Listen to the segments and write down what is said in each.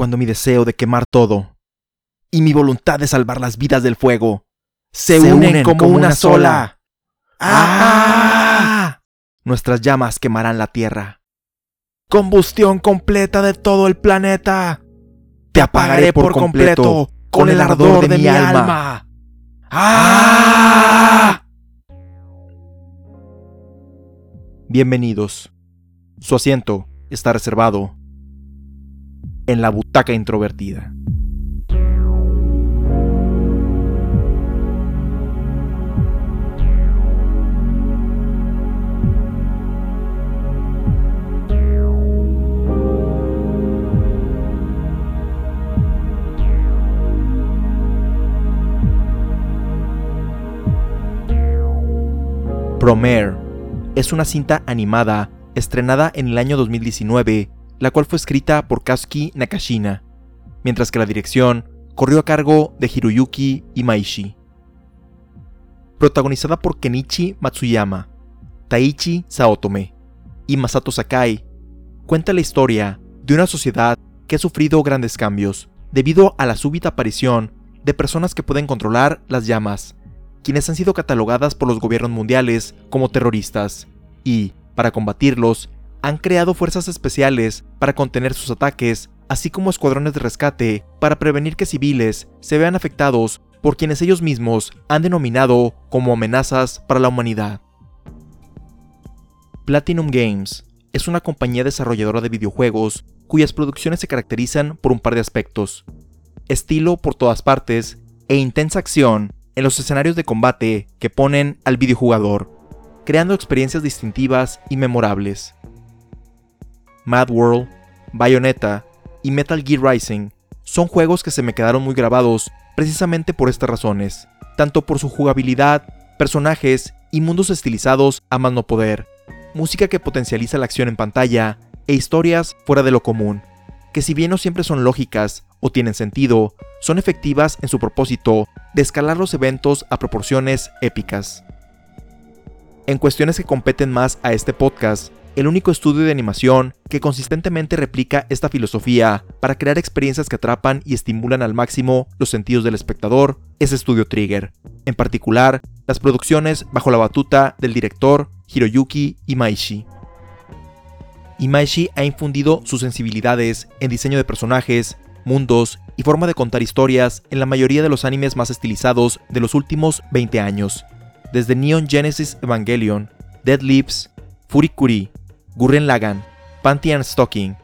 cuando mi deseo de quemar todo y mi voluntad de salvar las vidas del fuego se, unen, como, una, sola. ¡Ah! Nuestras llamas quemarán la tierra. Combustión completa de todo el planeta. Te apagaré por completo con el ardor de mi alma. ¡Ah! Bienvenidos. Su asiento está reservado en la butaca introvertida. Promare es una cinta animada estrenada en el año 2019, la cual fue escrita por Kazuki Nakashina, mientras que la dirección corrió a cargo de Hiroyuki Imaishi. Protagonizada por Kenichi Matsuyama, Taichi Saotome y Masato Sakai, cuenta la historia de una sociedad que ha sufrido grandes cambios debido a la súbita aparición de personas que pueden controlar las llamas quienes han sido catalogadas por los gobiernos mundiales como terroristas, y, para combatirlos, han creado fuerzas especiales para contener sus ataques, así como escuadrones de rescate para prevenir que civiles se vean afectados por quienes ellos mismos han denominado como amenazas para la humanidad. Platinum Games es una compañía desarrolladora de videojuegos cuyas producciones se caracterizan por un par de aspectos. Estilo por todas partes e intensa acción en los escenarios de combate que ponen al videojugador, creando experiencias distintivas y memorables. Mad World, Bayonetta y Metal Gear Rising son juegos que se me quedaron muy grabados precisamente por estas razones, tanto por su jugabilidad, personajes y mundos estilizados a más no poder, música que potencializa la acción en pantalla e historias fuera de lo común, que si bien no siempre son lógicas o tienen sentido, son efectivas en su propósito de escalar los eventos a proporciones épicas. En cuestiones que competen más a este podcast, el único estudio de animación que consistentemente replica esta filosofía para crear experiencias que atrapan y estimulan al máximo los sentidos del espectador es Studio Trigger, en particular las producciones bajo la batuta del director Hiroyuki Imaishi. Imaishi ha infundido sus sensibilidades en diseño de personajes, mundos y forma de contar historias en la mayoría de los animes más estilizados de los últimos 20 años, desde Neon Genesis Evangelion, Dead Lips, Furikuri, Gurren Lagann, Panty and Stocking,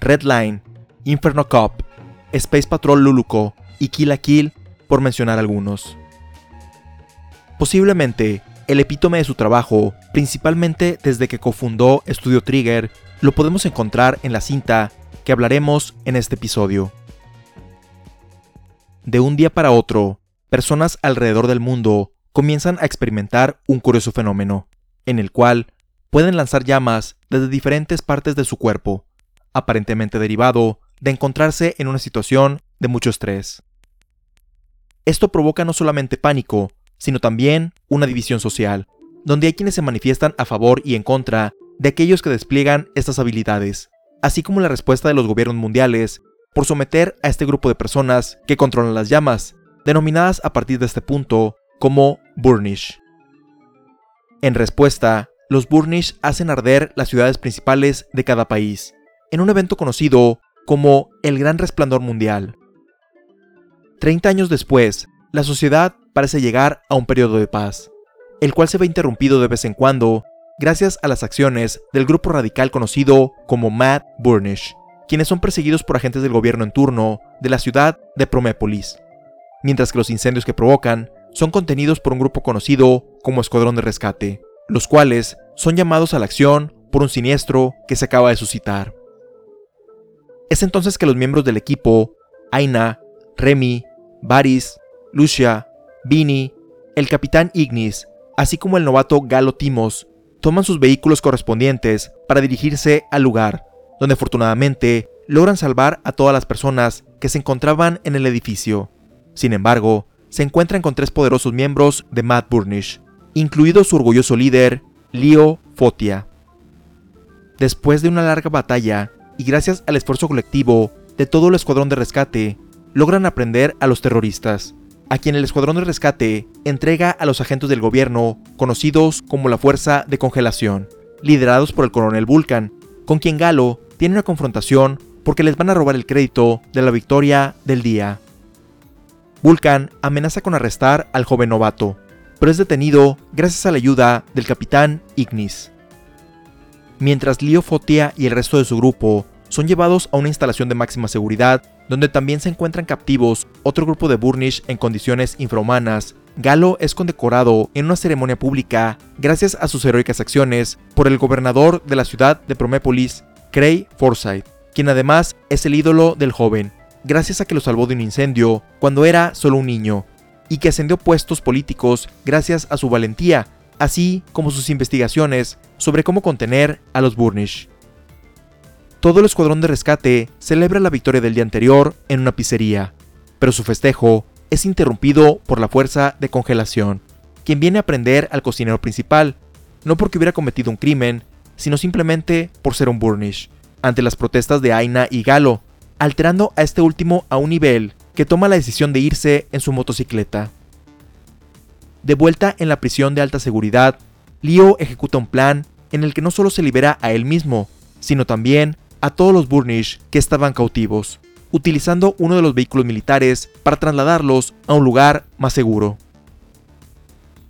Red Line, Inferno Cop, Space Patrol Luluko y Kill la Kill, por mencionar algunos. Posiblemente, el epítome de su trabajo, principalmente desde que cofundó Studio Trigger, lo podemos encontrar en la cinta que hablaremos en este episodio. De un día para otro, personas alrededor del mundo comienzan a experimentar un curioso fenómeno, en el cual pueden lanzar llamas desde diferentes partes de su cuerpo, aparentemente derivado de encontrarse en una situación de mucho estrés. Esto provoca no solamente pánico, sino también una división social, donde hay quienes se manifiestan a favor y en contra de aquellos que despliegan estas habilidades, así como la respuesta de los gobiernos mundiales por someter a este grupo de personas que controlan las llamas, denominadas a partir de este punto como Burnish. En respuesta, los Burnish hacen arder las ciudades principales de cada país, en un evento conocido como el Gran Resplandor Mundial. Treinta años después, la sociedad parece llegar a un periodo de paz, el cual se ve interrumpido de vez en cuando gracias a las acciones del grupo radical conocido como Mad Burnish, quienes son perseguidos por agentes del gobierno en turno de la ciudad de Promépolis, mientras que los incendios que provocan son contenidos por un grupo conocido como Escuadrón de Rescate, los cuales son llamados a la acción por un siniestro que se acaba de suscitar. Es entonces que los miembros del equipo, Aina, Remy, Baris, Lucia, Vini, el capitán Ignis, así como el novato Galo Timos, toman sus vehículos correspondientes para dirigirse al lugar, donde afortunadamente logran salvar a todas las personas que se encontraban en el edificio. Sin embargo, se encuentran con tres poderosos miembros de Mad Burnish, incluido su orgulloso líder, Leo Fotia. Después de una larga batalla, y gracias al esfuerzo colectivo de todo el escuadrón de rescate, logran aprender a los terroristas, a quien el escuadrón de rescate entrega a los agentes del gobierno conocidos como la Fuerza de Congelación, liderados por el coronel Vulcan, con quien Galo tiene una confrontación porque les van a robar el crédito de la victoria del día. Vulcan amenaza con arrestar al joven novato, pero es detenido gracias a la ayuda del capitán Ignis. Mientras Leo Fotia y el resto de su grupo son llevados a una instalación de máxima seguridad, donde también se encuentran captivos otro grupo de Burnish en condiciones infrahumanas, Galo es condecorado en una ceremonia pública gracias a sus heroicas acciones por el gobernador de la ciudad de Promépolis, Cray Forsyth, quien además es el ídolo del joven, gracias a que lo salvó de un incendio cuando era solo un niño, y que ascendió puestos políticos gracias a su valentía, así como sus investigaciones sobre cómo contener a los Burnish. Todo el escuadrón de rescate celebra la victoria del día anterior en una pizzería, pero su festejo es interrumpido por la fuerza de congelación, quien viene a prender al cocinero principal, no porque hubiera cometido un crimen, sino simplemente por ser un Burnish, ante las protestas de Aina y Galo, alterando a este último a un nivel que toma la decisión de irse en su motocicleta. De vuelta en la prisión de alta seguridad, Leo ejecuta un plan en el que no solo se libera a él mismo, sino también a todos los Burnish que estaban cautivos, utilizando uno de los vehículos militares para trasladarlos a un lugar más seguro.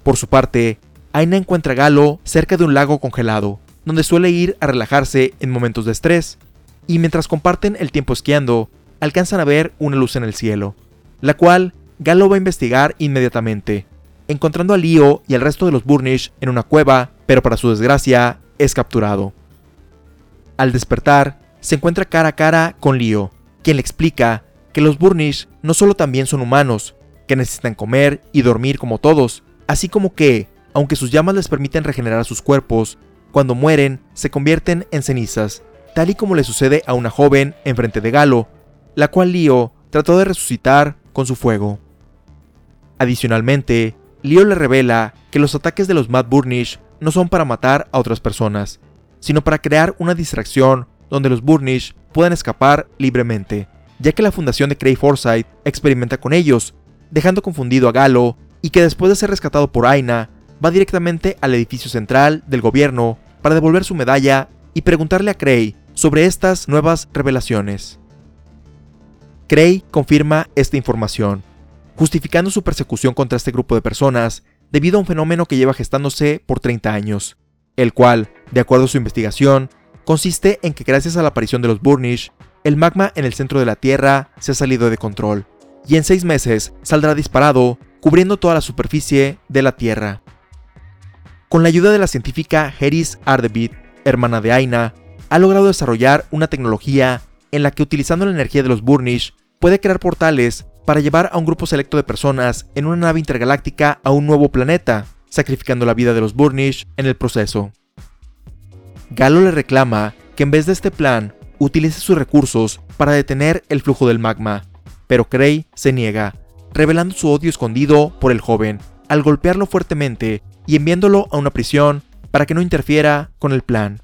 Por su parte, Aina encuentra a Galo cerca de un lago congelado, donde suele ir a relajarse en momentos de estrés, y mientras comparten el tiempo esquiando, alcanzan a ver una luz en el cielo, la cual Galo va a investigar inmediatamente, encontrando a Leo y al resto de los Burnish en una cueva, pero para su desgracia es capturado. Al despertar, se encuentra cara a cara con Leo, quien le explica que los Burnish no solo también son humanos, que necesitan comer y dormir como todos, así como que, aunque sus llamas les permiten regenerar sus cuerpos, cuando mueren se convierten en cenizas, tal y como le sucede a una joven enfrente de Galo, la cual Leo trató de resucitar con su fuego. Adicionalmente, Leo le revela que los ataques de los Mad Burnish no son para matar a otras personas, sino para crear una distracción donde los Burnish puedan escapar libremente, ya que la fundación de Cray Forsyth experimenta con ellos, dejando confundido a Galo y que después de ser rescatado por Aina, va directamente al edificio central del gobierno para devolver su medalla y preguntarle a Cray sobre estas nuevas revelaciones. Cray confirma esta información, justificando su persecución contra este grupo de personas debido a un fenómeno que lleva gestándose por 30 años, el cual, de acuerdo a su investigación, consiste en que gracias a la aparición de los Burnish, el magma en el centro de la Tierra se ha salido de control, y en seis meses saldrá disparado, cubriendo toda la superficie de la Tierra. Con la ayuda de la científica Heris Ardebit, hermana de Aina, ha logrado desarrollar una tecnología en la que utilizando la energía de los Burnish puede crear portales para llevar a un grupo selecto de personas en una nave intergaláctica a un nuevo planeta, sacrificando la vida de los Burnish en el proceso. Galo le reclama que en vez de este plan utilice sus recursos para detener el flujo del magma, pero Cray se niega, revelando su odio escondido por el joven, al golpearlo fuertemente y enviándolo a una prisión para que no interfiera con el plan.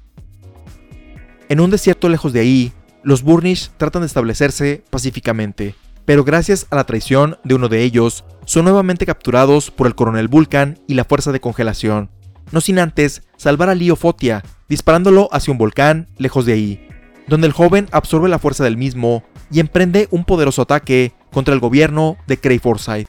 En un desierto lejos de ahí, los Burnish tratan de establecerse pacíficamente, pero gracias a la traición de uno de ellos, son nuevamente capturados por el coronel Vulcan y la fuerza de congelación, no sin antes salvar a Leo Fotia, disparándolo hacia un volcán lejos de ahí, donde el joven absorbe la fuerza del mismo y emprende un poderoso ataque contra el gobierno de Cray Forsyth.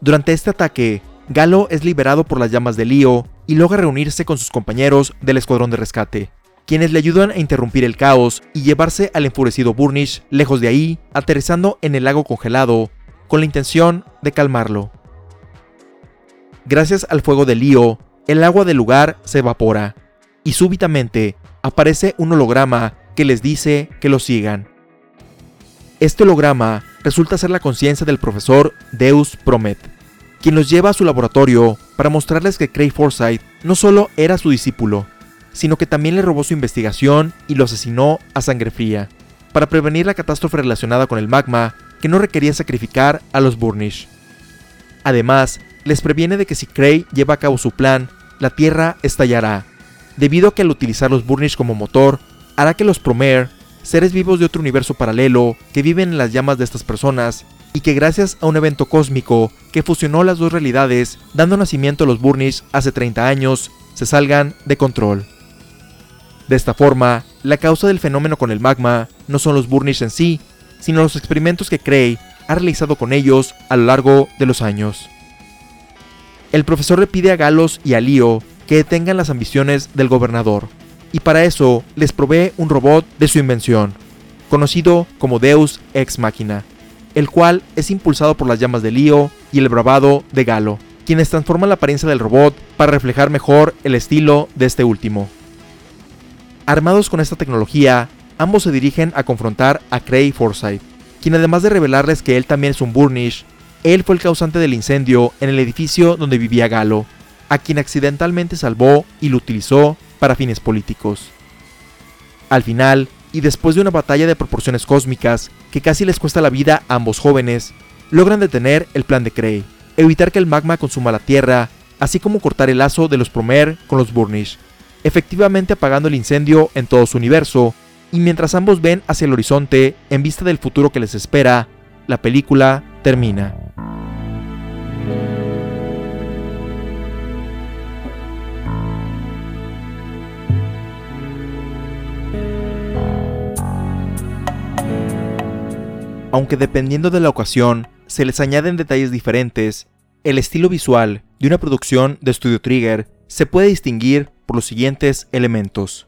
Durante este ataque, Galo es liberado por las llamas de Leo y logra reunirse con sus compañeros del escuadrón de rescate, quienes le ayudan a interrumpir el caos y llevarse al enfurecido Burnish lejos de ahí, aterrizando en el lago congelado, con la intención de calmarlo. Gracias al fuego de Leo, el agua del lugar se evapora, y súbitamente aparece un holograma que les dice que lo sigan. Este holograma resulta ser la conciencia del profesor Deus Promet, quien los lleva a su laboratorio para mostrarles que Craig Forsyth no solo era su discípulo, sino que también le robó su investigación y lo asesinó a sangre fría, para prevenir la catástrofe relacionada con el magma que no requería sacrificar a los Burnish. Además, les previene de que si Cray lleva a cabo su plan, la Tierra estallará, debido a que al utilizar los Burnish como motor, hará que los Promare seres vivos de otro universo paralelo que viven en las llamas de estas personas y que gracias a un evento cósmico que fusionó las dos realidades, dando nacimiento a los Burnish hace 30 años, se salgan de control. De esta forma, la causa del fenómeno con el magma no son los Burnish en sí, sino los experimentos que Cray ha realizado con ellos a lo largo de los años. El profesor le pide a Galos y a Lío que detengan las ambiciones del gobernador, y para eso les provee un robot de su invención, conocido como Deus Ex Machina, el cual es impulsado por las llamas de Lío y el bravado de Galo, quienes transforman la apariencia del robot para reflejar mejor el estilo de este último. Armados con esta tecnología, ambos se dirigen a confrontar a Cray Forsyth, quien además de revelarles que él también es un Burnish, él fue el causante del incendio en el edificio donde vivía Galo, a quien accidentalmente salvó y lo utilizó para fines políticos. Al final, y después de una batalla de proporciones cósmicas que casi les cuesta la vida a ambos jóvenes, logran detener el plan de Cray, evitar que el magma consuma la Tierra, así como cortar el lazo de los Promer con los Burnish, efectivamente apagando el incendio en todo su universo, y mientras ambos ven hacia el horizonte en vista del futuro que les espera, la película termina. Aunque dependiendo de la ocasión, se les añaden detalles diferentes, el estilo visual de una producción de Studio Trigger se puede distinguir por los siguientes elementos.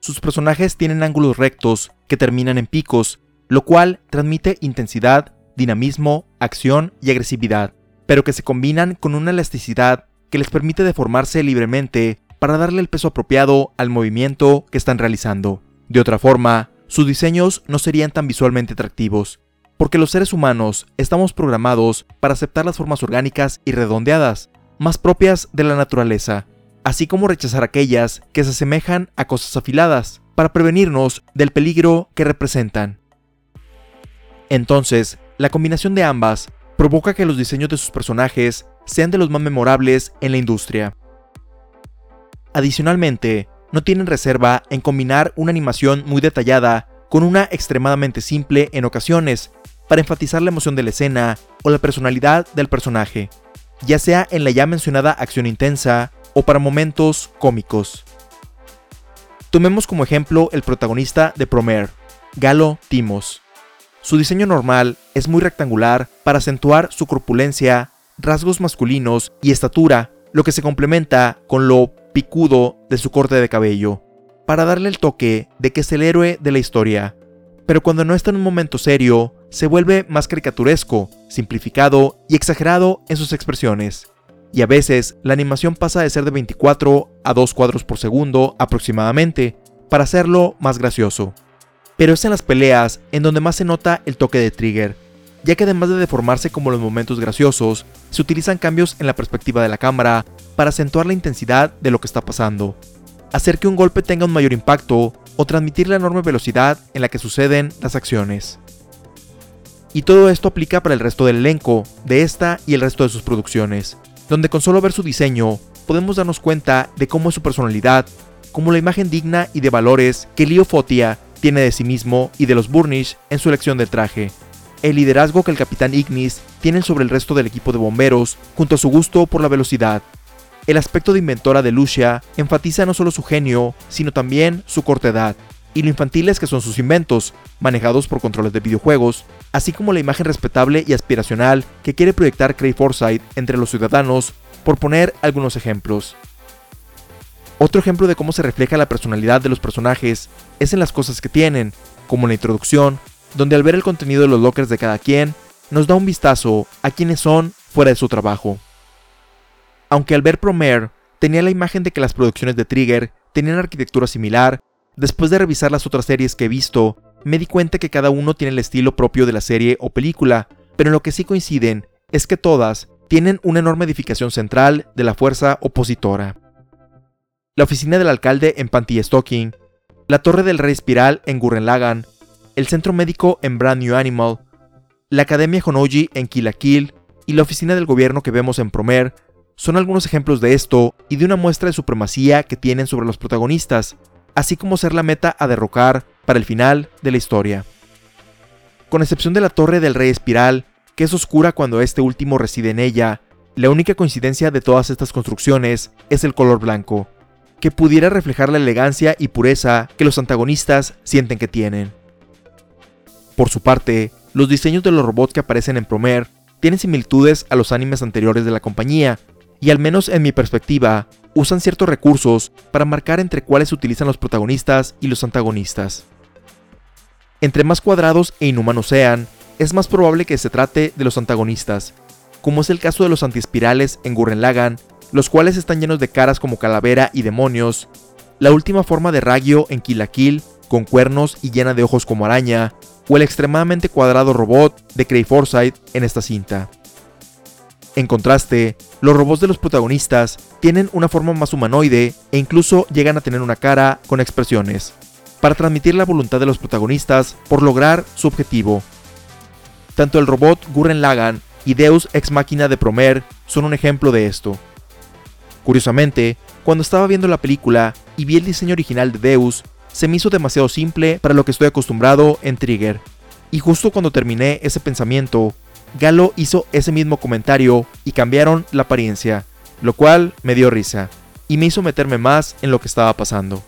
Sus personajes tienen ángulos rectos que terminan en picos, lo cual transmite intensidad, dinamismo, acción y agresividad, pero que se combinan con una elasticidad que les permite deformarse libremente para darle el peso apropiado al movimiento que están realizando. De otra forma, sus diseños no serían tan visualmente atractivos, porque los seres humanos estamos programados para aceptar las formas orgánicas y redondeadas, más propias de la naturaleza, así como rechazar aquellas que se asemejan a cosas afiladas, para prevenirnos del peligro que representan. Entonces, la combinación de ambas provoca que los diseños de sus personajes sean de los más memorables en la industria. Adicionalmente, no tienen reserva en combinar una animación muy detallada con una extremadamente simple en ocasiones, para enfatizar la emoción de la escena o la personalidad del personaje, ya sea en la ya mencionada acción intensa o para momentos cómicos. Tomemos como ejemplo el protagonista de Promer, Galo Timos. Su diseño normal es muy rectangular para acentuar su corpulencia, rasgos masculinos y estatura, lo que se complementa con lo picudo de su corte de cabello, para darle el toque de que es el héroe de la historia. Pero cuando no está en un momento serio, se vuelve más caricaturesco, simplificado y exagerado en sus expresiones. Y a veces la animación pasa de ser de 24 a 2 cuadros por segundo aproximadamente, para hacerlo más gracioso. Pero es en las peleas en donde más se nota el toque de Trigger, ya que además de deformarse como los momentos graciosos, se utilizan cambios en la perspectiva de la cámara para acentuar la intensidad de lo que está pasando, hacer que un golpe tenga un mayor impacto o transmitir la enorme velocidad en la que suceden las acciones. Y todo esto aplica para el resto del elenco, de esta y el resto de sus producciones, donde con solo ver su diseño podemos darnos cuenta de cómo es su personalidad, como la imagen digna y de valores que Leo Fotia tiene de sí mismo y de los Burnish en su elección del traje, el liderazgo que el capitán Ignis tiene sobre el resto del equipo de bomberos, junto a su gusto por la velocidad, el aspecto de inventora de Lucia enfatiza no solo su genio, sino también su corta edad, y lo infantiles que son sus inventos, manejados por controles de videojuegos, así como la imagen respetable y aspiracional que quiere proyectar Cray Forsyth entre los ciudadanos, por poner algunos ejemplos. Otro ejemplo de cómo se refleja la personalidad de los personajes es en las cosas que tienen, como la introducción, donde al ver el contenido de los lockers de cada quien, nos da un vistazo a quienes son fuera de su trabajo. Aunque al ver Promare tenía la imagen de que las producciones de Trigger tenían arquitectura similar, después de revisar las otras series que he visto, me di cuenta que cada uno tiene el estilo propio de la serie o película, pero en lo que sí coinciden es que todas tienen una enorme edificación central de la fuerza opositora. La oficina del alcalde en Panty Stocking, la torre del rey espiral en Gurren Lagann, el centro médico en Brand New Animal, la academia Honoji en Kill la Kill y la oficina del gobierno que vemos en Promer son algunos ejemplos de esto y de una muestra de supremacía que tienen sobre los protagonistas, así como ser la meta a derrocar para el final de la historia. Con excepción de la Torre del Rey Espiral, que es oscura cuando este último reside en ella, la única coincidencia de todas estas construcciones es el color blanco, que pudiera reflejar la elegancia y pureza que los antagonistas sienten que tienen. Por su parte, los diseños de los robots que aparecen en Promer tienen similitudes a los animes anteriores de la compañía, y al menos en mi perspectiva, usan ciertos recursos para marcar entre cuáles se utilizan los protagonistas y los antagonistas. Entre más cuadrados e inhumanos sean, es más probable que se trate de los antagonistas, como es el caso de los antiespirales en Gurren Lagann, los cuales están llenos de caras como calavera y demonios, la última forma de Ragio en Kill la Kill, con cuernos y llena de ojos como araña, o el extremadamente cuadrado robot de Cray Forsyth en esta cinta. En contraste, los robots de los protagonistas tienen una forma más humanoide e incluso llegan a tener una cara con expresiones, para transmitir la voluntad de los protagonistas por lograr su objetivo. Tanto el robot Gurren Lagann y Deus Ex Machina de Promer son un ejemplo de esto. Curiosamente, cuando estaba viendo la película y vi el diseño original de Deus, se me hizo demasiado simple para lo que estoy acostumbrado en Trigger. Y justo cuando terminé ese pensamiento, Galo hizo ese mismo comentario y cambiaron la apariencia, lo cual me dio risa y me hizo meterme más en lo que estaba pasando.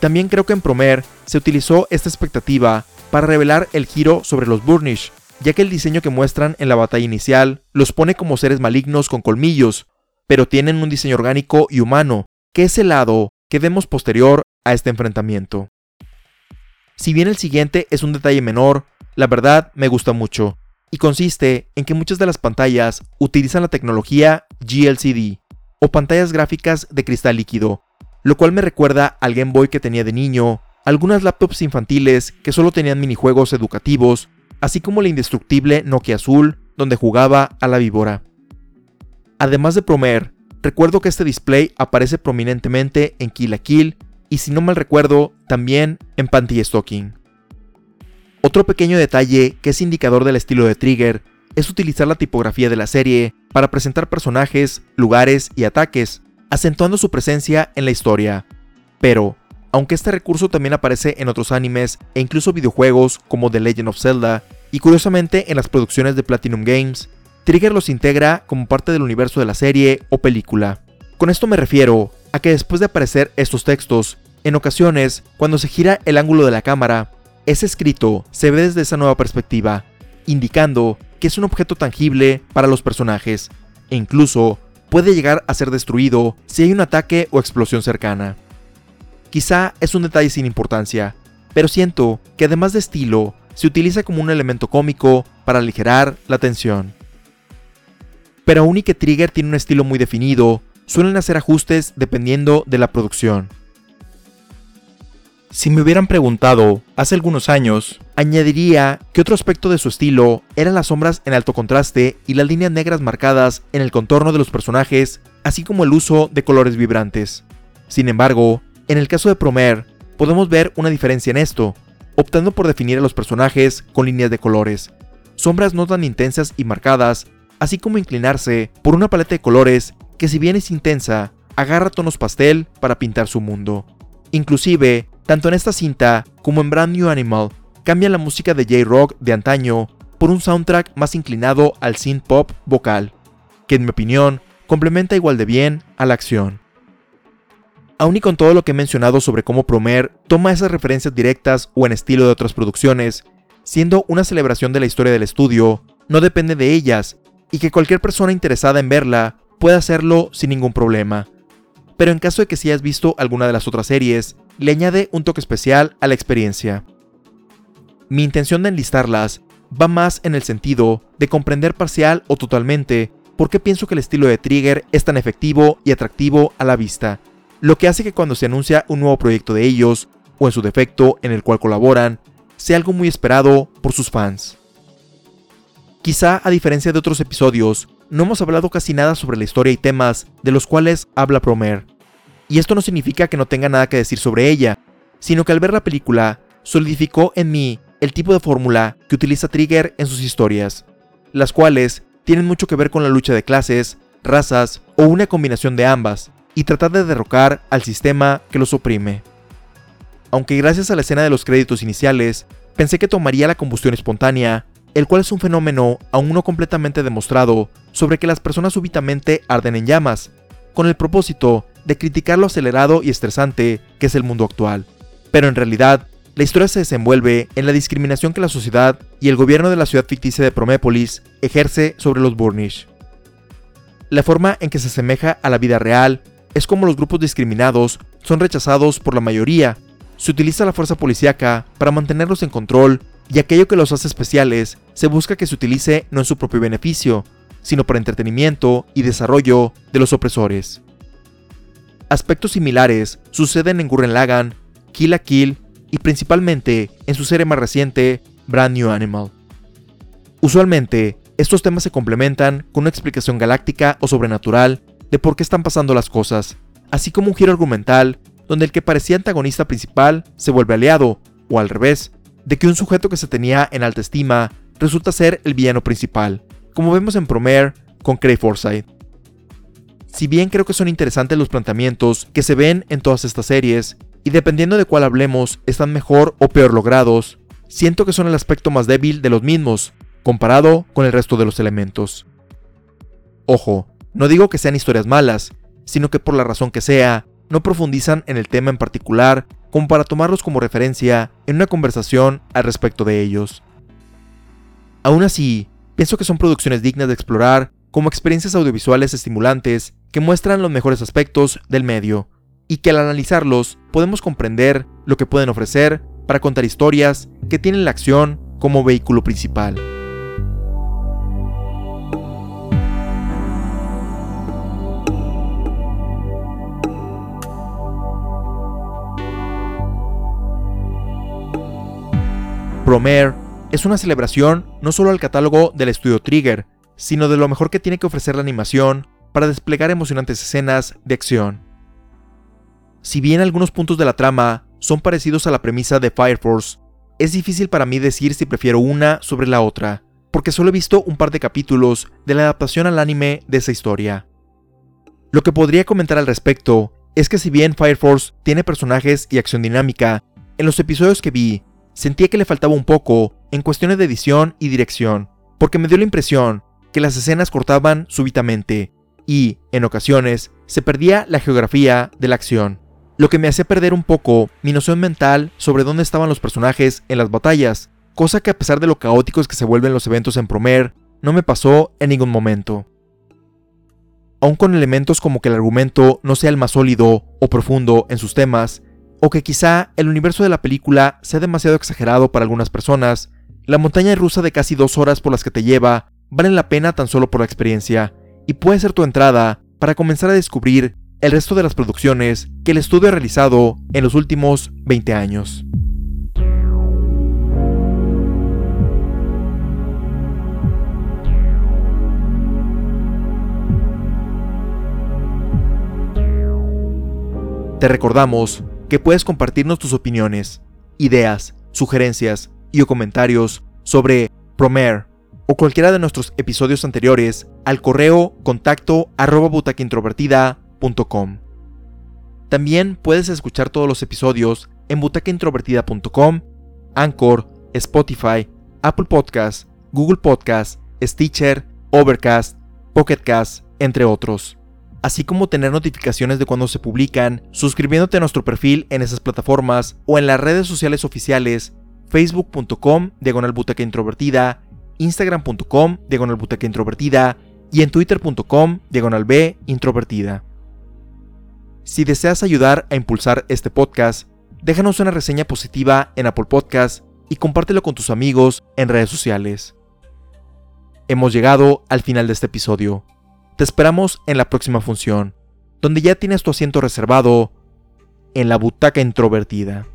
También creo que en Promer se utilizó esta expectativa para revelar el giro sobre los Burnish, ya que el diseño que muestran en la batalla inicial los pone como seres malignos con colmillos, pero tienen un diseño orgánico y humano, que es el lado que vemos posterior a este enfrentamiento. Si bien el siguiente es un detalle menor, la verdad me gusta mucho, y consiste en que muchas de las pantallas utilizan la tecnología GLCD, o pantallas gráficas de cristal líquido, lo cual me recuerda al Game Boy que tenía de niño, algunas laptops infantiles que solo tenían minijuegos educativos, así como la indestructible Nokia azul donde jugaba a la víbora. Además de Promer, recuerdo que este display aparece prominentemente en Kill la Kill y si no mal recuerdo, también en Panty Stocking. Otro pequeño detalle que es indicador del estilo de Trigger es utilizar la tipografía de la serie para presentar personajes, lugares y ataques, acentuando su presencia en la historia. Pero, aunque este recurso también aparece en otros animes e incluso videojuegos como The Legend of Zelda, y curiosamente en las producciones de Platinum Games, Trigger los integra como parte del universo de la serie o película. Con esto me refiero a que después de aparecer estos textos, en ocasiones, cuando se gira el ángulo de la cámara, ese escrito se ve desde esa nueva perspectiva, indicando que es un objeto tangible para los personajes, e incluso puede llegar a ser destruido si hay un ataque o explosión cercana. Quizá es un detalle sin importancia, pero siento que además de estilo, se utiliza como un elemento cómico para aligerar la tensión. Pero aún y que Trigger tiene un estilo muy definido, suelen hacer ajustes dependiendo de la producción. Si me hubieran preguntado hace algunos años, añadiría que otro aspecto de su estilo eran las sombras en alto contraste y las líneas negras marcadas en el contorno de los personajes, así como el uso de colores vibrantes. Sin embargo, en el caso de Promer, podemos ver una diferencia en esto, optando por definir a los personajes con líneas de colores, sombras no tan intensas y marcadas, así como inclinarse por una paleta de colores que si bien es intensa, agarra tonos pastel para pintar su mundo. Inclusive, tanto en esta cinta como en Brand New Animal, cambia la música de J-Rock de antaño por un soundtrack más inclinado al synth pop vocal, que en mi opinión complementa igual de bien a la acción. Aún y con todo lo que he mencionado sobre cómo Promer toma esas referencias directas o en estilo de otras producciones, siendo una celebración de la historia del estudio, no depende de ellas, y que cualquier persona interesada en verla puede hacerlo sin ningún problema. Pero en caso de que si hayas visto alguna de las otras series, le añade un toque especial a la experiencia. Mi intención de enlistarlas va más en el sentido de comprender parcial o totalmente por qué pienso que el estilo de Trigger es tan efectivo y atractivo a la vista, lo que hace que cuando se anuncia un nuevo proyecto de ellos, o en su defecto en el cual colaboran, sea algo muy esperado por sus fans. Quizá a diferencia de otros episodios, no hemos hablado casi nada sobre la historia y temas de los cuales habla Promer. Y esto no significa que no tenga nada que decir sobre ella, sino que al ver la película, solidificó en mí el tipo de fórmula que utiliza Trigger en sus historias, las cuales tienen mucho que ver con la lucha de clases, razas o una combinación de ambas, y tratar de derrocar al sistema que los oprime. aunque gracias a la escena de los créditos iniciales, pensé que tomaría la combustión espontánea, el cual es un fenómeno aún no completamente demostrado sobre que las personas súbitamente arden en llamas, con el propósito de criticar lo acelerado y estresante que es el mundo actual. Pero en realidad, la historia se desenvuelve en la discriminación que la sociedad y el gobierno de la ciudad ficticia de Promépolis ejerce sobre los Burnish. La forma en que se asemeja a la vida real es como los grupos discriminados son rechazados por la mayoría. Se utiliza la fuerza policíaca para mantenerlos en control y aquello que los hace especiales se busca que se utilice no en su propio beneficio, sino para entretenimiento y desarrollo de los opresores. Aspectos similares suceden en Gurren Lagann, Kill la Kill y principalmente en su serie más reciente, Brand New Animal. Usualmente, estos temas se complementan con una explicación galáctica o sobrenatural de por qué están pasando las cosas, así como un giro argumental donde el que parecía antagonista principal se vuelve aliado, o al revés, de que un sujeto que se tenía en alta estima resulta ser el villano principal, como vemos en Promare con Cray Forsyth. Si bien creo que son interesantes los planteamientos que se ven en todas estas series, y dependiendo de cuál hablemos están mejor o peor logrados, siento que son el aspecto más débil de los mismos, comparado con el resto de los elementos. Ojo, no digo que sean historias malas, sino que por la razón que sea, no profundizan en el tema en particular como para tomarlos como referencia en una conversación al respecto de ellos. Aún así, pienso que son producciones dignas de explorar como experiencias audiovisuales estimulantes que muestran los mejores aspectos del medio, y que al analizarlos podemos comprender lo que pueden ofrecer para contar historias que tienen la acción como vehículo principal. Promare es una celebración no solo al catálogo del estudio Trigger, sino de lo mejor que tiene que ofrecer la animación para desplegar emocionantes escenas de acción. Si bien algunos puntos de la trama son parecidos a la premisa de Fire Force, es difícil para mí decir si prefiero una sobre la otra, porque solo he visto un par de capítulos de la adaptación al anime de esa historia. Lo que podría comentar al respecto es que si bien Fire Force tiene personajes y acción dinámica, en los episodios que vi sentía que le faltaba un poco en cuestiones de edición y dirección, porque me dio la impresión que las escenas cortaban súbitamente y, en ocasiones, se perdía la geografía de la acción, lo que me hacía perder un poco mi noción mental sobre dónde estaban los personajes en las batallas, cosa que a pesar de lo caóticos que se vuelven los eventos en Promer, no me pasó en ningún momento. Aun con elementos como que el argumento no sea el más sólido o profundo en sus temas, o que quizá el universo de la película sea demasiado exagerado para algunas personas, la montaña rusa de casi dos horas por las que te lleva vale la pena tan solo por la experiencia, y puede ser tu entrada para comenzar a descubrir el resto de las producciones que el estudio ha realizado en los últimos 20 años. Te recordamos que puedes compartirnos tus opiniones, ideas, sugerencias y o comentarios sobre Promare o cualquiera de nuestros episodios anteriores al correo contacto arroba. También puedes escuchar todos los episodios en butacaintrovertida.com, Anchor, Spotify, Apple Podcasts, Google Podcasts, Stitcher, Overcast, Pocketcast, entre otros así como tener notificaciones de cuando se publican, suscribiéndote a nuestro perfil en esas plataformas o en las redes sociales oficiales facebook.com diagonal introvertida, instagram.com diagonal introvertida y en twitter.com diagonal introvertida. Si deseas ayudar a impulsar este podcast, déjanos una reseña positiva en Apple Podcast y compártelo con tus amigos en redes sociales. Hemos llegado al final de este episodio. Te esperamos en la próxima función, donde ya tienes tu asiento reservado en la butaca introvertida.